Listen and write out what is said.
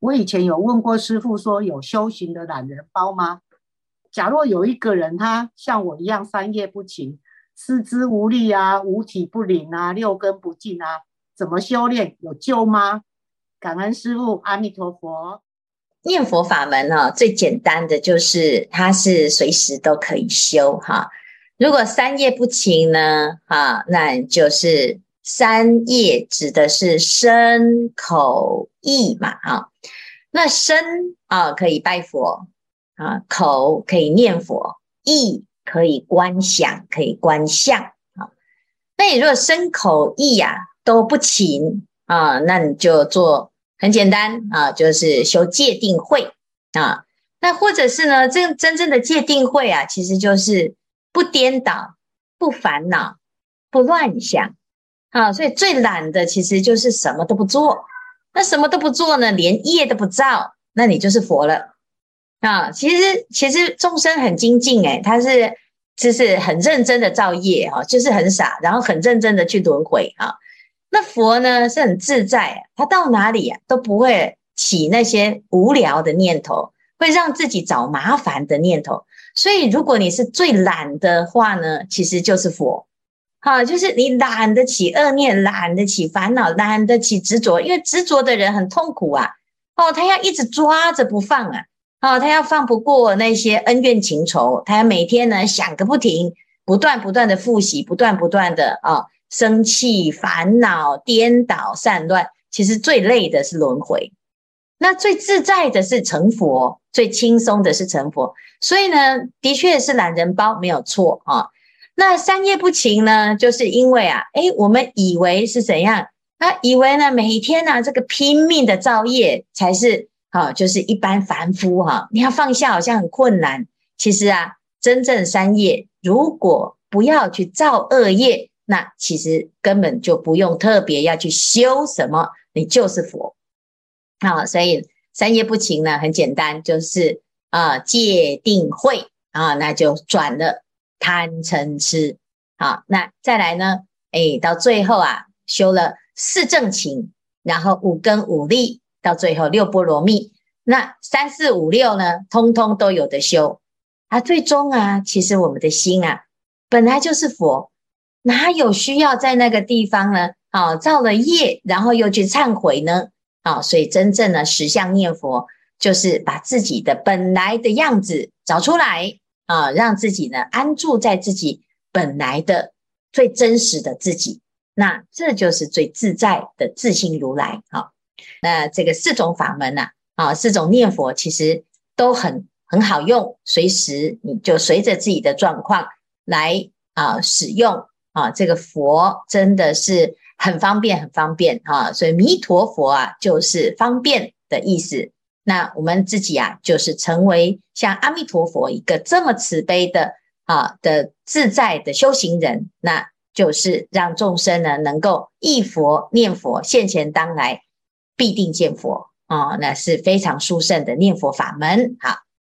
我以前有问过师父，说有修行的懒人包吗？假若有一个人，他像我一样三业不勤，四肢无力啊，五体不灵啊，六根不净啊，怎么修炼有救吗？感恩师父，阿弥陀佛。念佛法门哈、哦，最简单的就是它是随时都可以修哈。如果三业不勤呢，啊，那就是三业指的是身口意嘛，啊。那身啊可以拜佛啊，口可以念佛，意可以观想，可以观相啊。那你如果身口意呀、都不勤啊，那你就做。很简单啊，就是修戒定慧啊。那或者是呢，真真正的戒定慧啊，其实就是不颠倒、不烦恼、不乱想啊。所以最懒的其实就是什么都不做。那什么都不做呢，连业都不造，那你就是佛了啊。其实其实众生很精进诶，他是就是很认真的造业啊，就是很傻，然后很认真的去轮回啊。那佛呢是很自在，他到哪里啊都不会起那些无聊的念头，会让自己找麻烦的念头。所以如果你是最懒的话呢，其实就是佛，好，就是你懒得起恶念，懒得起烦恼，懒得起执着，因为执着的人很痛苦啊，哦，他要一直抓着不放啊，哦，他要放不过那些恩怨情仇，他要每天呢想个不停，不断不断的复习，不断不断的啊。哦生气、烦恼、颠倒、散乱，其实最累的是轮回。那最自在的是成佛，最轻松的是成佛。所以呢，的确是懒人包没有错啊。那三业不勤呢，就是因为啊，诶，我们以为是怎样？他以为呢，每天呢、啊，这个拼命的造业才是啊，就是一般凡夫哈、你要放下好像很困难，其实啊，真正三业，如果不要去造恶业。那其实根本就不用特别要去修什么，你就是佛啊。所以三业不勤呢，很简单，就是啊戒定慧啊，那就转了贪嗔痴。好，那再来呢？哎，到最后啊，修了四正勤，然后五根五力，到最后六波罗蜜。那三四五六呢，通通都有的修。啊，最终啊，其实我们的心啊，本来就是佛。哪有需要在那个地方呢？啊，造了业，然后又去忏悔呢？啊，所以真正的实相念佛，就是把自己的本来的样子找出来啊，让自己呢安住在自己本来的最真实的自己。那这就是最自在的自性如来。好，那这个四种法门呢？啊，四种念佛其实都很很好用，随时你就随着自己的状况来啊使用。啊，这个佛真的是很方便，很方便啊！所以弥陀佛啊，就是方便的意思。那我们自己啊，就是成为像阿弥陀佛一个这么慈悲的啊的自在的修行人，那就是让众生呢能够忆佛念佛，现前当来必定见佛啊！那是非常殊胜的念佛法门。好。